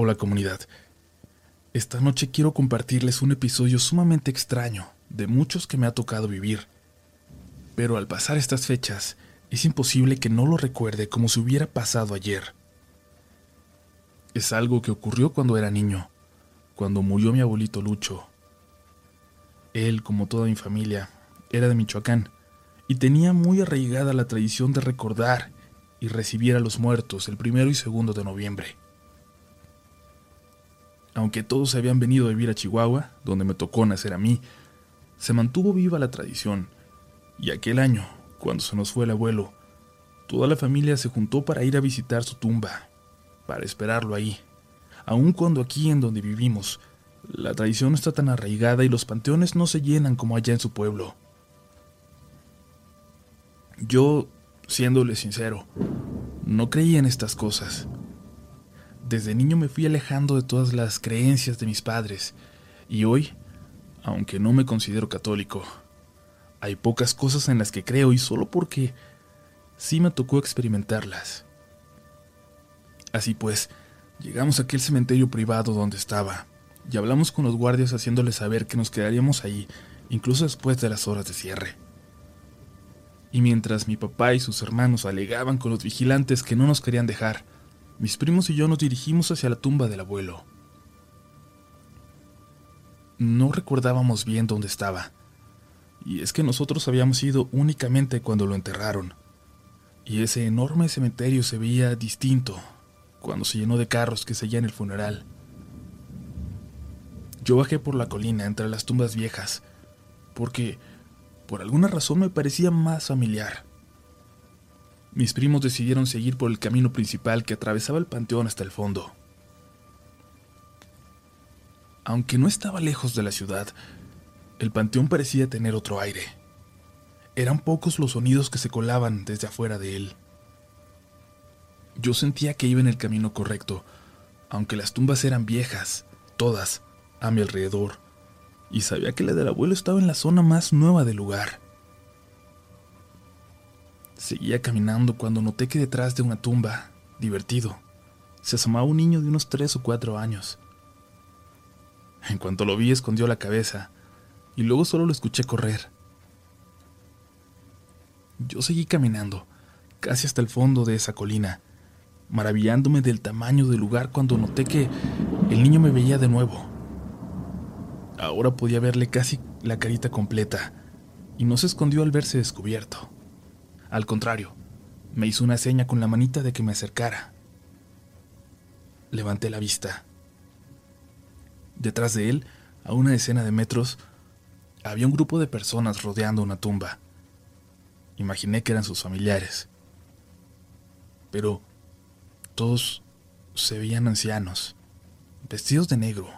Hola comunidad. Esta noche quiero compartirles un episodio sumamente extraño, de muchos que me ha tocado vivir. Pero al pasar estas fechas, es imposible que no lo recuerde como si hubiera pasado ayer. Es algo que ocurrió cuando era niño, cuando murió mi abuelito Lucho. Él, como toda mi familia, era de Michoacán y tenía muy arraigada la tradición de recordar y recibir a los muertos el primero y segundo de noviembre. Aunque todos se habían venido a vivir a Chihuahua, donde me tocó nacer a mí, se mantuvo viva la tradición, y aquel año, cuando se nos fue el abuelo, toda la familia se juntó para ir a visitar su tumba, para esperarlo ahí, aun cuando aquí en donde vivimos, la tradición está tan arraigada y los panteones no se llenan como allá en su pueblo. Yo, siéndole sincero, no creía en estas cosas. Desde niño me fui alejando de todas las creencias de mis padres, y hoy, aunque no me considero católico, hay pocas cosas en las que creo y solo porque sí me tocó experimentarlas. Así pues, llegamos a aquel cementerio privado donde estaba y hablamos con los guardias haciéndoles saber que nos quedaríamos ahí, incluso después de las horas de cierre. Y mientras mi papá y sus hermanos alegaban con los vigilantes que no nos querían dejar, mis primos y yo nos dirigimos hacia la tumba del abuelo. No recordábamos bien dónde estaba, y es que nosotros habíamos ido únicamente cuando lo enterraron, y ese enorme cementerio se veía distinto cuando se llenó de carros que seguían el funeral. Yo bajé por la colina entre las tumbas viejas, porque por alguna razón me parecía más familiar. Mis primos decidieron seguir por el camino principal que atravesaba el panteón hasta el fondo. Aunque no estaba lejos de la ciudad, el panteón parecía tener otro aire. Eran pocos los sonidos que se colaban desde afuera de él. Yo sentía que iba en el camino correcto, aunque las tumbas eran viejas, todas, a mi alrededor, y sabía que la del abuelo estaba en la zona más nueva del lugar. Seguía caminando cuando noté que detrás de una tumba, divertido, se asomaba un niño de unos tres o cuatro años. En cuanto lo vi, escondió la cabeza, y luego solo lo escuché correr. Yo seguí caminando, casi hasta el fondo de esa colina, maravillándome del tamaño del lugar cuando noté que el niño me veía de nuevo. Ahora podía verle casi la carita completa, y no se escondió al verse descubierto. Al contrario, me hizo una seña con la manita de que me acercara. Levanté la vista. Detrás de él, a una decena de metros, había un grupo de personas rodeando una tumba. Imaginé que eran sus familiares. Pero todos se veían ancianos, vestidos de negro,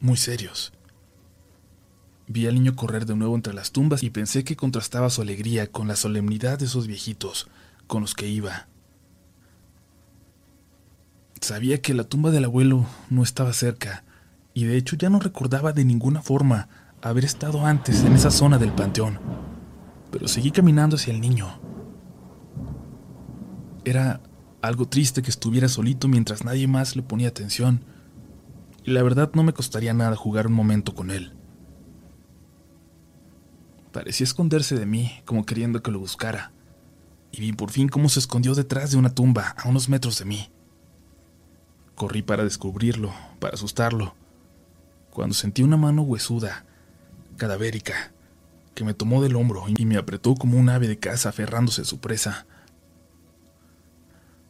muy serios. Vi al niño correr de nuevo entre las tumbas y pensé que contrastaba su alegría con la solemnidad de esos viejitos con los que iba. Sabía que la tumba del abuelo no estaba cerca, y de hecho ya no recordaba de ninguna forma haber estado antes en esa zona del panteón, pero seguí caminando hacia el niño. Era algo triste que estuviera solito mientras nadie más le ponía atención, y la verdad no me costaría nada jugar un momento con él. Parecía esconderse de mí, como queriendo que lo buscara, y vi por fin cómo se escondió detrás de una tumba a unos metros de mí. Corrí para descubrirlo, para asustarlo, cuando sentí una mano huesuda, cadavérica, que me tomó del hombro y me apretó como un ave de caza aferrándose a su presa.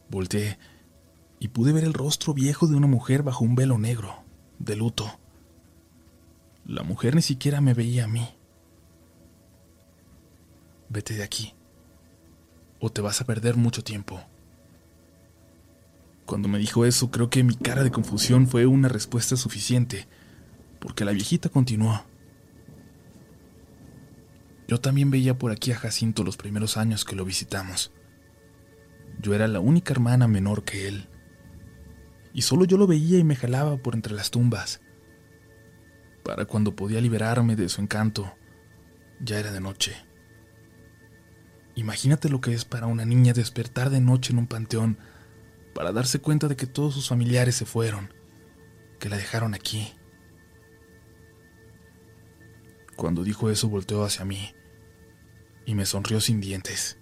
Volteé y pude ver el rostro viejo de una mujer bajo un velo negro, de luto. La mujer ni siquiera me veía a mí. Vete de aquí, o te vas a perder mucho tiempo. Cuando me dijo eso, creo que mi cara de confusión fue una respuesta suficiente, porque la viejita continuó. Yo también veía por aquí a Jacinto los primeros años que lo visitamos. Yo era la única hermana menor que él. Y solo yo lo veía y me jalaba por entre las tumbas. Para cuando podía liberarme de su encanto, ya era de noche. Imagínate lo que es para una niña despertar de noche en un panteón para darse cuenta de que todos sus familiares se fueron que la dejaron aquí. Cuando dijo eso volteó hacia mí y me sonrió sin dientes.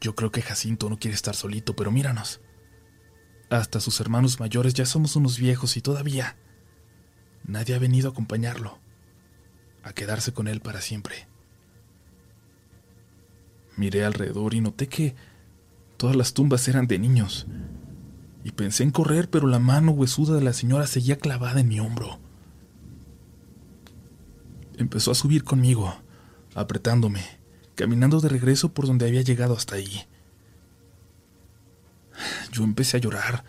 Yo creo que Jacinto no quiere estar solito, pero míranos. Hasta sus hermanos mayores ya somos unos viejos y todavía nadie ha venido a acompañarlo, a quedarse con él para siempre. Miré alrededor y noté que todas las tumbas eran de niños. Y pensé en correr, pero la mano huesuda de la señora seguía clavada en mi hombro. Empezó a subir conmigo, apretándome caminando de regreso por donde había llegado hasta ahí. Yo empecé a llorar.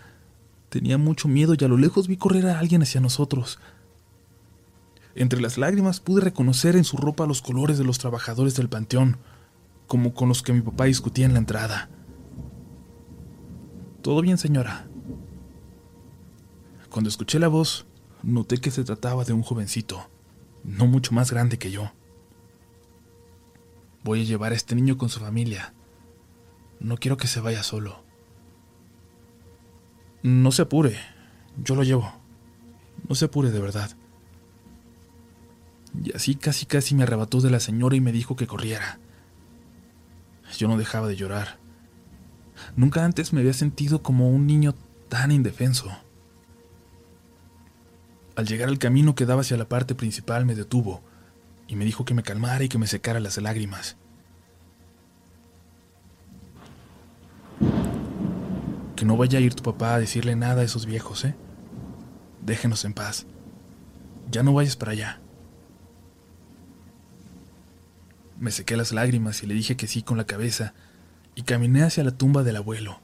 Tenía mucho miedo y a lo lejos vi correr a alguien hacia nosotros. Entre las lágrimas pude reconocer en su ropa los colores de los trabajadores del panteón, como con los que mi papá discutía en la entrada. Todo bien, señora. Cuando escuché la voz, noté que se trataba de un jovencito, no mucho más grande que yo. Voy a llevar a este niño con su familia. No quiero que se vaya solo. No se apure, yo lo llevo. No se apure de verdad. Y así casi casi me arrebató de la señora y me dijo que corriera. Yo no dejaba de llorar. Nunca antes me había sentido como un niño tan indefenso. Al llegar al camino que daba hacia la parte principal me detuvo y me dijo que me calmara y que me secara las lágrimas. Que no vaya a ir tu papá a decirle nada a esos viejos, ¿eh? Déjenos en paz. Ya no vayas para allá. Me sequé las lágrimas y le dije que sí con la cabeza y caminé hacia la tumba del abuelo.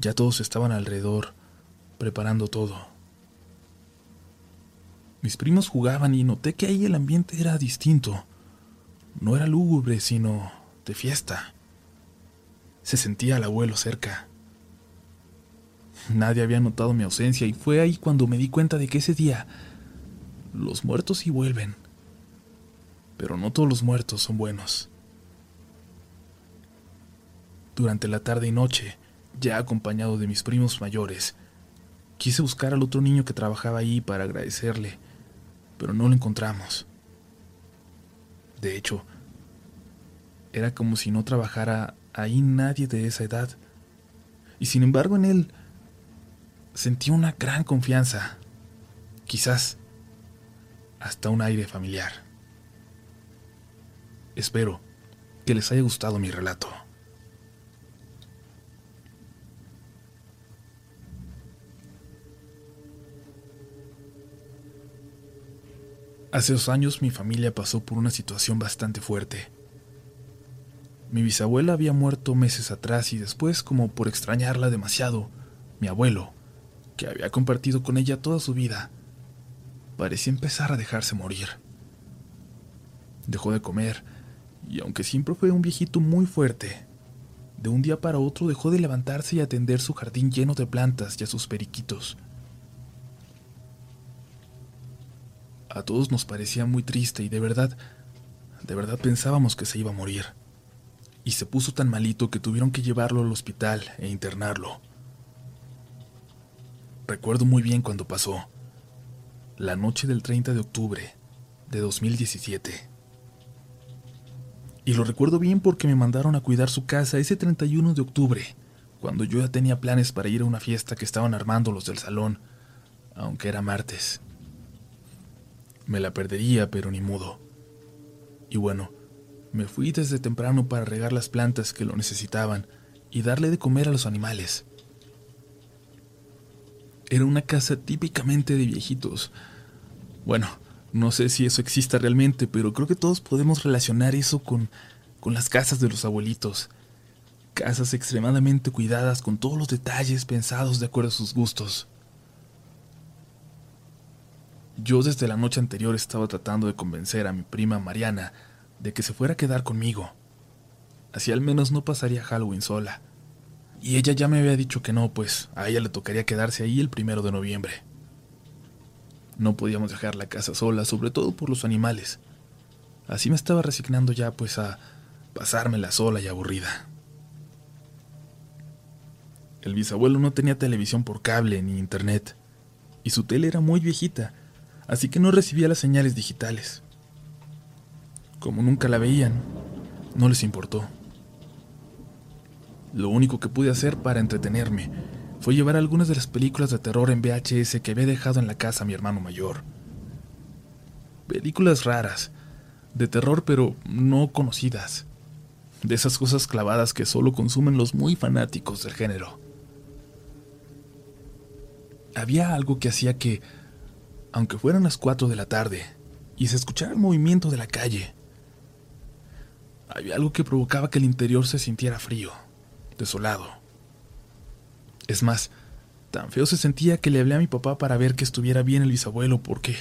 Ya todos estaban alrededor, preparando todo. Mis primos jugaban y noté que ahí el ambiente era distinto. No era lúgubre, sino de fiesta. Se sentía al abuelo cerca. Nadie había notado mi ausencia y fue ahí cuando me di cuenta de que ese día los muertos sí vuelven. Pero no todos los muertos son buenos. Durante la tarde y noche, ya acompañado de mis primos mayores, quise buscar al otro niño que trabajaba ahí para agradecerle pero no lo encontramos. De hecho, era como si no trabajara ahí nadie de esa edad. Y sin embargo en él sentí una gran confianza, quizás hasta un aire familiar. Espero que les haya gustado mi relato. Hace dos años mi familia pasó por una situación bastante fuerte. Mi bisabuela había muerto meses atrás y después, como por extrañarla demasiado, mi abuelo, que había compartido con ella toda su vida, parecía empezar a dejarse morir. Dejó de comer, y aunque siempre fue un viejito muy fuerte, de un día para otro dejó de levantarse y atender su jardín lleno de plantas y a sus periquitos. A todos nos parecía muy triste y de verdad, de verdad pensábamos que se iba a morir. Y se puso tan malito que tuvieron que llevarlo al hospital e internarlo. Recuerdo muy bien cuando pasó. La noche del 30 de octubre de 2017. Y lo recuerdo bien porque me mandaron a cuidar su casa ese 31 de octubre, cuando yo ya tenía planes para ir a una fiesta que estaban armando los del salón, aunque era martes. Me la perdería, pero ni mudo. Y bueno, me fui desde temprano para regar las plantas que lo necesitaban y darle de comer a los animales. Era una casa típicamente de viejitos. Bueno, no sé si eso exista realmente, pero creo que todos podemos relacionar eso con, con las casas de los abuelitos. Casas extremadamente cuidadas con todos los detalles pensados de acuerdo a sus gustos. Yo desde la noche anterior estaba tratando de convencer a mi prima Mariana de que se fuera a quedar conmigo. Así al menos no pasaría Halloween sola. Y ella ya me había dicho que no, pues a ella le tocaría quedarse ahí el primero de noviembre. No podíamos dejar la casa sola, sobre todo por los animales. Así me estaba resignando ya, pues, a pasármela sola y aburrida. El bisabuelo no tenía televisión por cable ni internet, y su tele era muy viejita, así que no recibía las señales digitales. Como nunca la veían, no les importó. Lo único que pude hacer para entretenerme fue llevar algunas de las películas de terror en VHS que había dejado en la casa mi hermano mayor. Películas raras, de terror pero no conocidas, de esas cosas clavadas que solo consumen los muy fanáticos del género. Había algo que hacía que, aunque fueran las 4 de la tarde y se escuchara el movimiento de la calle, había algo que provocaba que el interior se sintiera frío, desolado. Es más, tan feo se sentía que le hablé a mi papá para ver que estuviera bien el bisabuelo porque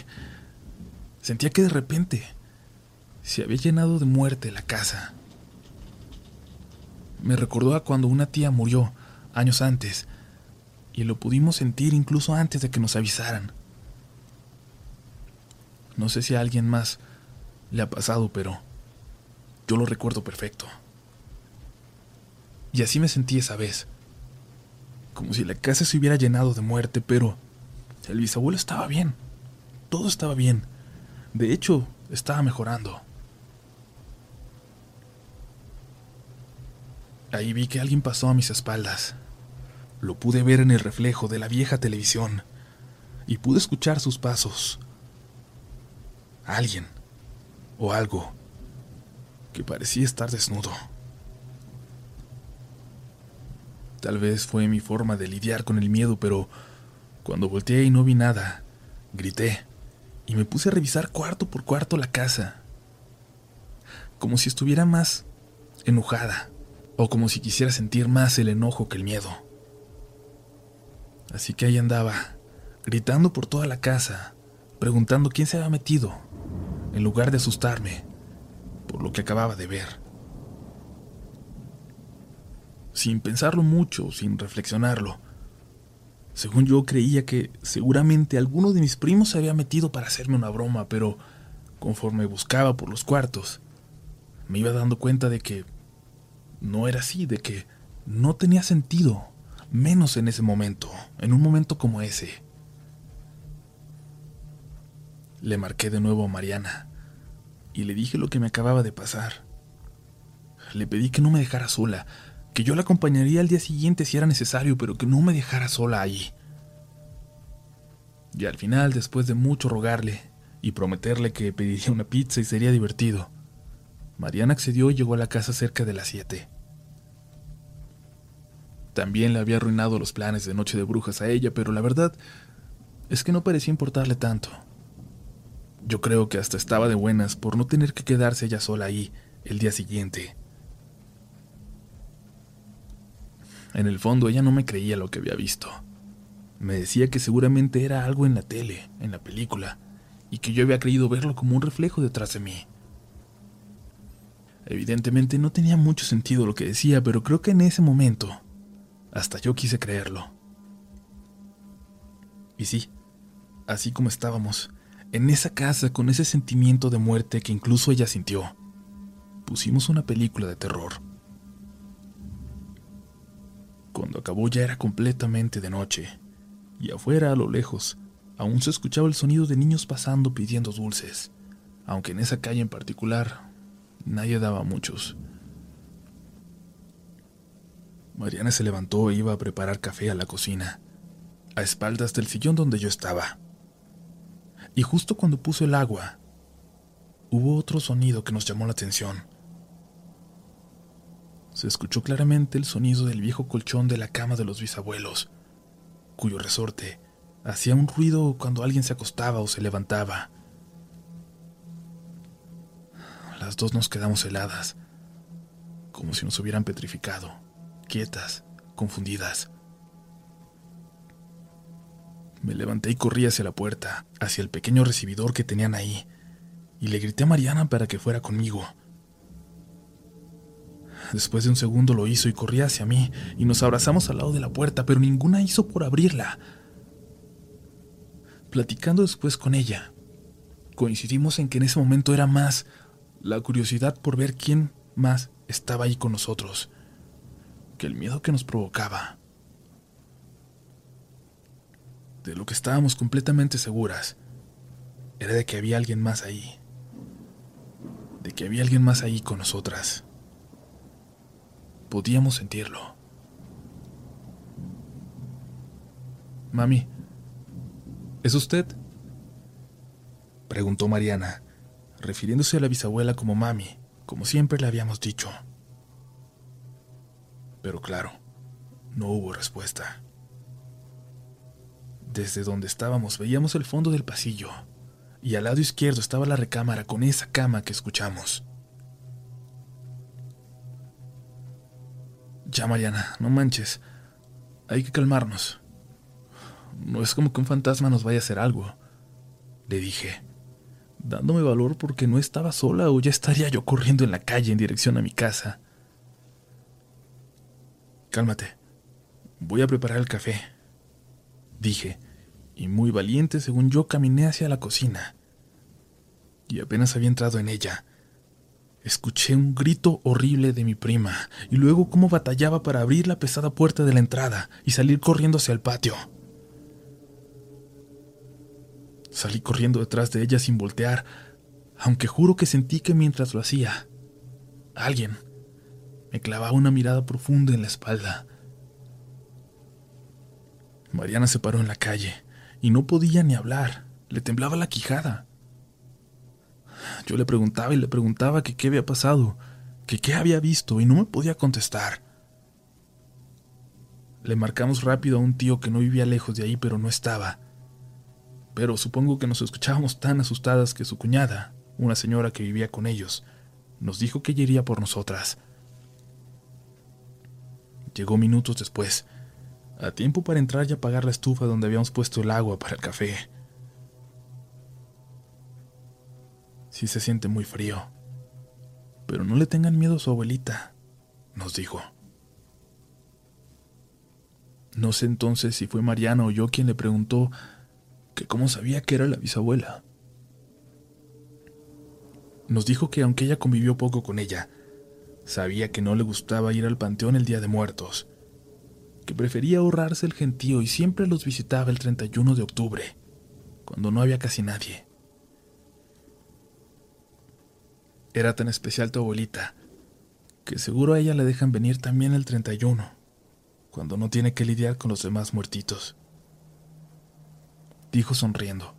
sentía que de repente se había llenado de muerte la casa. Me recordó a cuando una tía murió años antes y lo pudimos sentir incluso antes de que nos avisaran. No sé si a alguien más le ha pasado, pero yo lo recuerdo perfecto. Y así me sentí esa vez. Como si la casa se hubiera llenado de muerte, pero el bisabuelo estaba bien. Todo estaba bien. De hecho, estaba mejorando. Ahí vi que alguien pasó a mis espaldas. Lo pude ver en el reflejo de la vieja televisión y pude escuchar sus pasos. Alguien o algo que parecía estar desnudo. Tal vez fue mi forma de lidiar con el miedo, pero cuando volteé y no vi nada, grité y me puse a revisar cuarto por cuarto la casa, como si estuviera más enojada o como si quisiera sentir más el enojo que el miedo. Así que ahí andaba, gritando por toda la casa, preguntando quién se había metido, en lugar de asustarme por lo que acababa de ver. Sin pensarlo mucho, sin reflexionarlo, según yo creía que seguramente alguno de mis primos se había metido para hacerme una broma, pero conforme buscaba por los cuartos, me iba dando cuenta de que no era así, de que no tenía sentido, menos en ese momento, en un momento como ese. Le marqué de nuevo a Mariana y le dije lo que me acababa de pasar. Le pedí que no me dejara sola, que yo la acompañaría al día siguiente si era necesario, pero que no me dejara sola ahí. Y al final, después de mucho rogarle y prometerle que pediría una pizza y sería divertido, Mariana accedió y llegó a la casa cerca de las siete. También le había arruinado los planes de Noche de Brujas a ella, pero la verdad es que no parecía importarle tanto. Yo creo que hasta estaba de buenas por no tener que quedarse ella sola ahí el día siguiente. En el fondo ella no me creía lo que había visto. Me decía que seguramente era algo en la tele, en la película, y que yo había creído verlo como un reflejo detrás de mí. Evidentemente no tenía mucho sentido lo que decía, pero creo que en ese momento hasta yo quise creerlo. Y sí, así como estábamos, en esa casa con ese sentimiento de muerte que incluso ella sintió, pusimos una película de terror. Cuando acabó ya era completamente de noche, y afuera a lo lejos aún se escuchaba el sonido de niños pasando pidiendo dulces, aunque en esa calle en particular nadie daba muchos. Mariana se levantó e iba a preparar café a la cocina, a espaldas del sillón donde yo estaba y justo cuando puso el agua, hubo otro sonido que nos llamó la atención. Se escuchó claramente el sonido del viejo colchón de la cama de los bisabuelos, cuyo resorte hacía un ruido cuando alguien se acostaba o se levantaba. Las dos nos quedamos heladas, como si nos hubieran petrificado, quietas, confundidas. Me levanté y corrí hacia la puerta, hacia el pequeño recibidor que tenían ahí, y le grité a Mariana para que fuera conmigo. Después de un segundo lo hizo y corrí hacia mí, y nos abrazamos al lado de la puerta, pero ninguna hizo por abrirla. Platicando después con ella, coincidimos en que en ese momento era más la curiosidad por ver quién más estaba ahí con nosotros, que el miedo que nos provocaba de lo que estábamos completamente seguras, era de que había alguien más ahí. De que había alguien más ahí con nosotras. Podíamos sentirlo. Mami, ¿es usted? Preguntó Mariana, refiriéndose a la bisabuela como mami, como siempre le habíamos dicho. Pero claro, no hubo respuesta. Desde donde estábamos veíamos el fondo del pasillo, y al lado izquierdo estaba la recámara con esa cama que escuchamos. Ya, Mariana, no manches. Hay que calmarnos. No es como que un fantasma nos vaya a hacer algo, le dije, dándome valor porque no estaba sola o ya estaría yo corriendo en la calle en dirección a mi casa. Cálmate. Voy a preparar el café, dije, y muy valiente según yo caminé hacia la cocina. Y apenas había entrado en ella, escuché un grito horrible de mi prima, y luego cómo batallaba para abrir la pesada puerta de la entrada y salir corriendo hacia el patio. Salí corriendo detrás de ella sin voltear, aunque juro que sentí que mientras lo hacía, alguien me clavaba una mirada profunda en la espalda. Mariana se paró en la calle y no podía ni hablar, le temblaba la quijada. Yo le preguntaba y le preguntaba que qué había pasado, que qué había visto y no me podía contestar. Le marcamos rápido a un tío que no vivía lejos de ahí pero no estaba pero supongo que nos escuchábamos tan asustadas que su cuñada, una señora que vivía con ellos, nos dijo que ella iría por nosotras. Llegó minutos después, a tiempo para entrar y apagar la estufa donde habíamos puesto el agua para el café. Sí se siente muy frío, pero no le tengan miedo a su abuelita, nos dijo. No sé entonces si fue Mariana o yo quien le preguntó que cómo sabía que era la bisabuela. Nos dijo que aunque ella convivió poco con ella, sabía que no le gustaba ir al panteón el día de muertos, que prefería ahorrarse el gentío y siempre los visitaba el 31 de octubre, cuando no había casi nadie. Era tan especial tu abuelita, que seguro a ella le dejan venir también el 31, cuando no tiene que lidiar con los demás muertitos dijo sonriendo,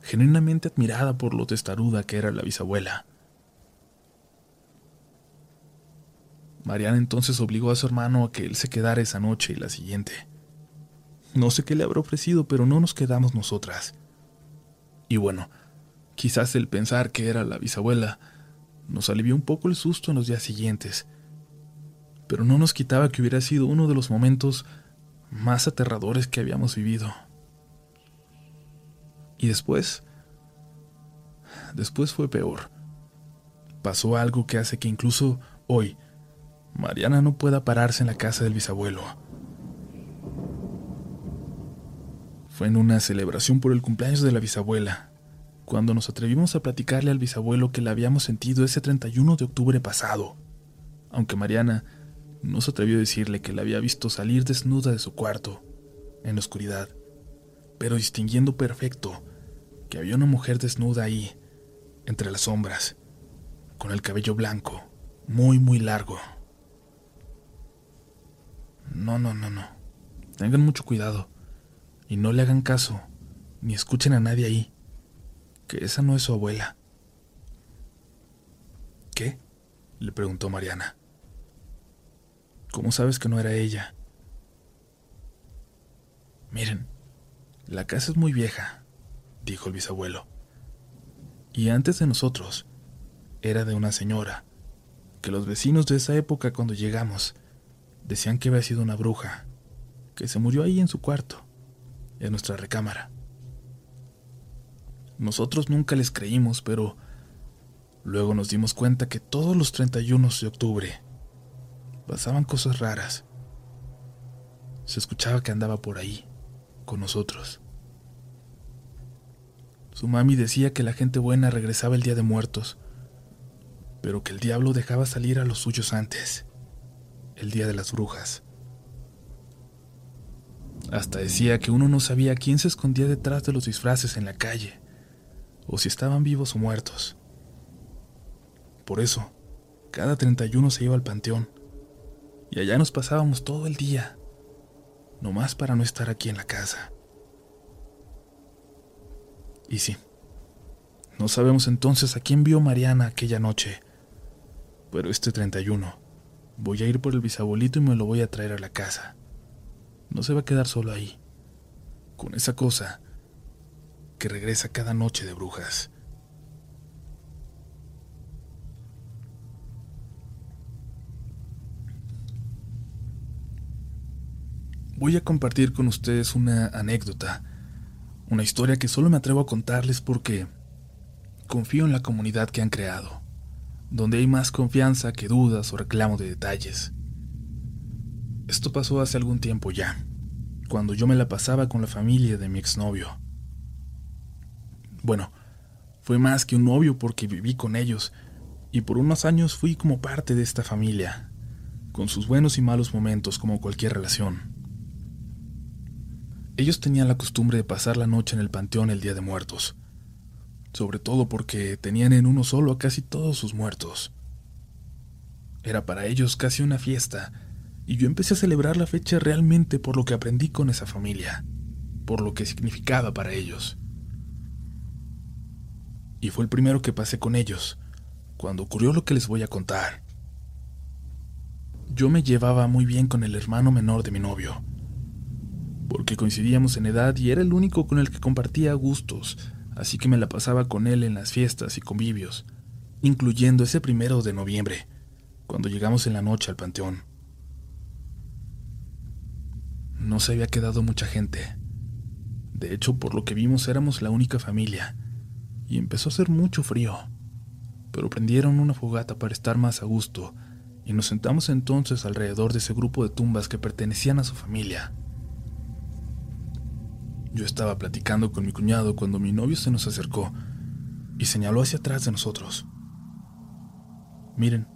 genuinamente admirada por lo testaruda que era la bisabuela. Mariana entonces obligó a su hermano a que él se quedara esa noche y la siguiente. No sé qué le habrá ofrecido, pero no nos quedamos nosotras. Y bueno, quizás el pensar que era la bisabuela nos alivió un poco el susto en los días siguientes, pero no nos quitaba que hubiera sido uno de los momentos más aterradores que habíamos vivido. Y después, después fue peor. Pasó algo que hace que incluso hoy Mariana no pueda pararse en la casa del bisabuelo. Fue en una celebración por el cumpleaños de la bisabuela, cuando nos atrevimos a platicarle al bisabuelo que la habíamos sentido ese 31 de octubre pasado, aunque Mariana no se atrevió a decirle que la había visto salir desnuda de su cuarto, en la oscuridad, pero distinguiendo perfecto que había una mujer desnuda ahí, entre las sombras, con el cabello blanco, muy, muy largo. No, no, no, no. Tengan mucho cuidado y no le hagan caso, ni escuchen a nadie ahí, que esa no es su abuela. ¿Qué? le preguntó Mariana. ¿Cómo sabes que no era ella? Miren, la casa es muy vieja, dijo el bisabuelo. Y antes de nosotros, era de una señora, que los vecinos de esa época cuando llegamos decían que había sido una bruja, que se murió ahí en su cuarto, en nuestra recámara. Nosotros nunca les creímos, pero luego nos dimos cuenta que todos los 31 de octubre pasaban cosas raras. Se escuchaba que andaba por ahí, con nosotros. Su mami decía que la gente buena regresaba el día de muertos, pero que el diablo dejaba salir a los suyos antes, el día de las brujas. Hasta decía que uno no sabía quién se escondía detrás de los disfraces en la calle, o si estaban vivos o muertos. Por eso, cada 31 se iba al panteón, y allá nos pasábamos todo el día, nomás para no estar aquí en la casa. Y sí, no sabemos entonces a quién vio Mariana aquella noche, pero este 31 voy a ir por el bisabuelito y me lo voy a traer a la casa. No se va a quedar solo ahí, con esa cosa que regresa cada noche de brujas. Voy a compartir con ustedes una anécdota, una historia que solo me atrevo a contarles porque confío en la comunidad que han creado, donde hay más confianza que dudas o reclamo de detalles. Esto pasó hace algún tiempo ya, cuando yo me la pasaba con la familia de mi exnovio. Bueno, fue más que un novio porque viví con ellos y por unos años fui como parte de esta familia, con sus buenos y malos momentos como cualquier relación. Ellos tenían la costumbre de pasar la noche en el panteón el Día de Muertos, sobre todo porque tenían en uno solo a casi todos sus muertos. Era para ellos casi una fiesta, y yo empecé a celebrar la fecha realmente por lo que aprendí con esa familia, por lo que significaba para ellos. Y fue el primero que pasé con ellos, cuando ocurrió lo que les voy a contar. Yo me llevaba muy bien con el hermano menor de mi novio, porque coincidíamos en edad y era el único con el que compartía gustos, así que me la pasaba con él en las fiestas y convivios, incluyendo ese primero de noviembre, cuando llegamos en la noche al panteón. No se había quedado mucha gente. De hecho, por lo que vimos éramos la única familia, y empezó a hacer mucho frío. Pero prendieron una fogata para estar más a gusto, y nos sentamos entonces alrededor de ese grupo de tumbas que pertenecían a su familia. Yo estaba platicando con mi cuñado cuando mi novio se nos acercó y señaló hacia atrás de nosotros. Miren,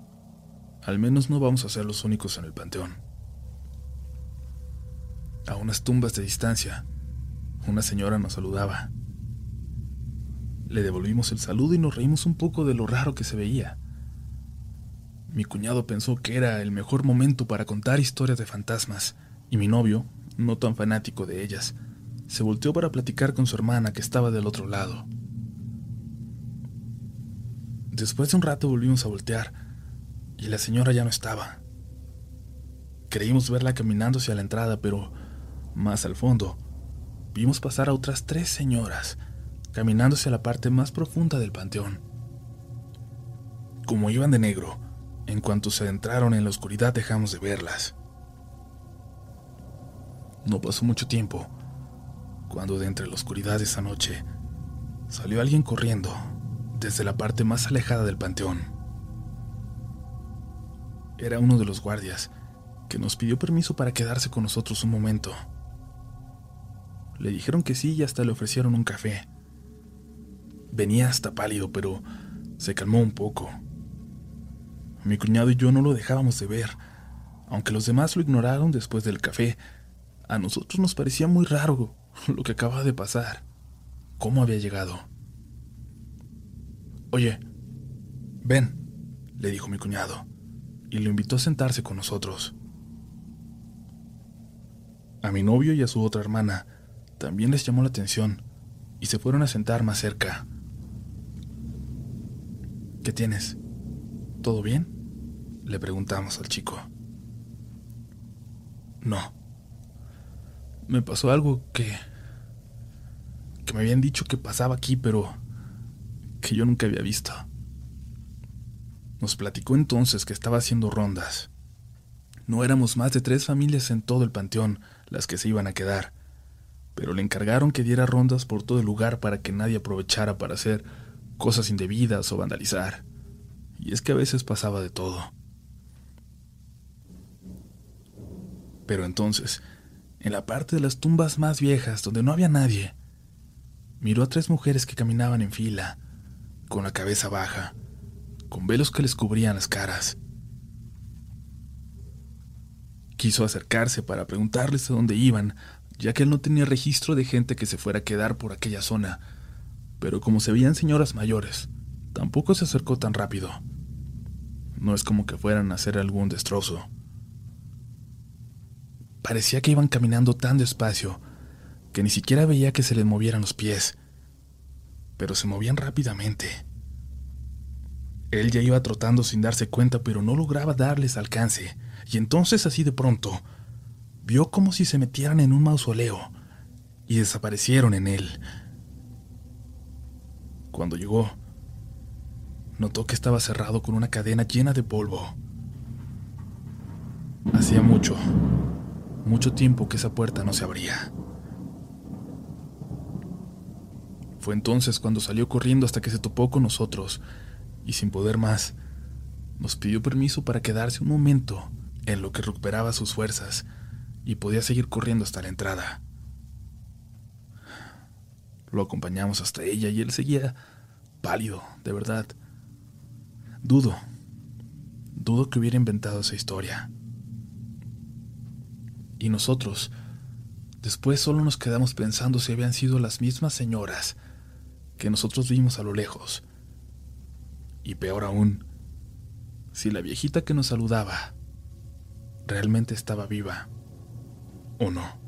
al menos no vamos a ser los únicos en el panteón. A unas tumbas de distancia, una señora nos saludaba. Le devolvimos el saludo y nos reímos un poco de lo raro que se veía. Mi cuñado pensó que era el mejor momento para contar historias de fantasmas, y mi novio, no tan fanático de ellas, se volteó para platicar con su hermana que estaba del otro lado. Después de un rato volvimos a voltear y la señora ya no estaba. Creímos verla caminando hacia la entrada, pero más al fondo vimos pasar a otras tres señoras caminando hacia la parte más profunda del panteón. Como iban de negro, en cuanto se adentraron en la oscuridad dejamos de verlas. No pasó mucho tiempo cuando de entre la oscuridad de esa noche salió alguien corriendo desde la parte más alejada del panteón. Era uno de los guardias que nos pidió permiso para quedarse con nosotros un momento. Le dijeron que sí y hasta le ofrecieron un café. Venía hasta pálido, pero se calmó un poco. Mi cuñado y yo no lo dejábamos de ver, aunque los demás lo ignoraron después del café. A nosotros nos parecía muy raro lo que acaba de pasar. ¿Cómo había llegado? Oye, ven, le dijo mi cuñado, y lo invitó a sentarse con nosotros. A mi novio y a su otra hermana también les llamó la atención y se fueron a sentar más cerca. ¿Qué tienes? ¿Todo bien? Le preguntamos al chico. No. Me pasó algo que que me habían dicho que pasaba aquí, pero que yo nunca había visto. Nos platicó entonces que estaba haciendo rondas. No éramos más de tres familias en todo el panteón las que se iban a quedar, pero le encargaron que diera rondas por todo el lugar para que nadie aprovechara para hacer cosas indebidas o vandalizar. Y es que a veces pasaba de todo. Pero entonces, en la parte de las tumbas más viejas donde no había nadie, miró a tres mujeres que caminaban en fila, con la cabeza baja, con velos que les cubrían las caras. Quiso acercarse para preguntarles a dónde iban, ya que él no tenía registro de gente que se fuera a quedar por aquella zona, pero como se veían señoras mayores, tampoco se acercó tan rápido. No es como que fueran a hacer algún destrozo. Parecía que iban caminando tan despacio que ni siquiera veía que se les movieran los pies, pero se movían rápidamente. Él ya iba trotando sin darse cuenta, pero no lograba darles alcance, y entonces así de pronto vio como si se metieran en un mausoleo y desaparecieron en él. Cuando llegó, notó que estaba cerrado con una cadena llena de polvo. Hacía mucho, mucho tiempo que esa puerta no se abría. Fue entonces cuando salió corriendo hasta que se topó con nosotros y sin poder más, nos pidió permiso para quedarse un momento en lo que recuperaba sus fuerzas y podía seguir corriendo hasta la entrada. Lo acompañamos hasta ella y él seguía pálido, de verdad. Dudo, dudo que hubiera inventado esa historia. Y nosotros, después solo nos quedamos pensando si habían sido las mismas señoras que nosotros vimos a lo lejos. Y peor aún, si la viejita que nos saludaba realmente estaba viva o no.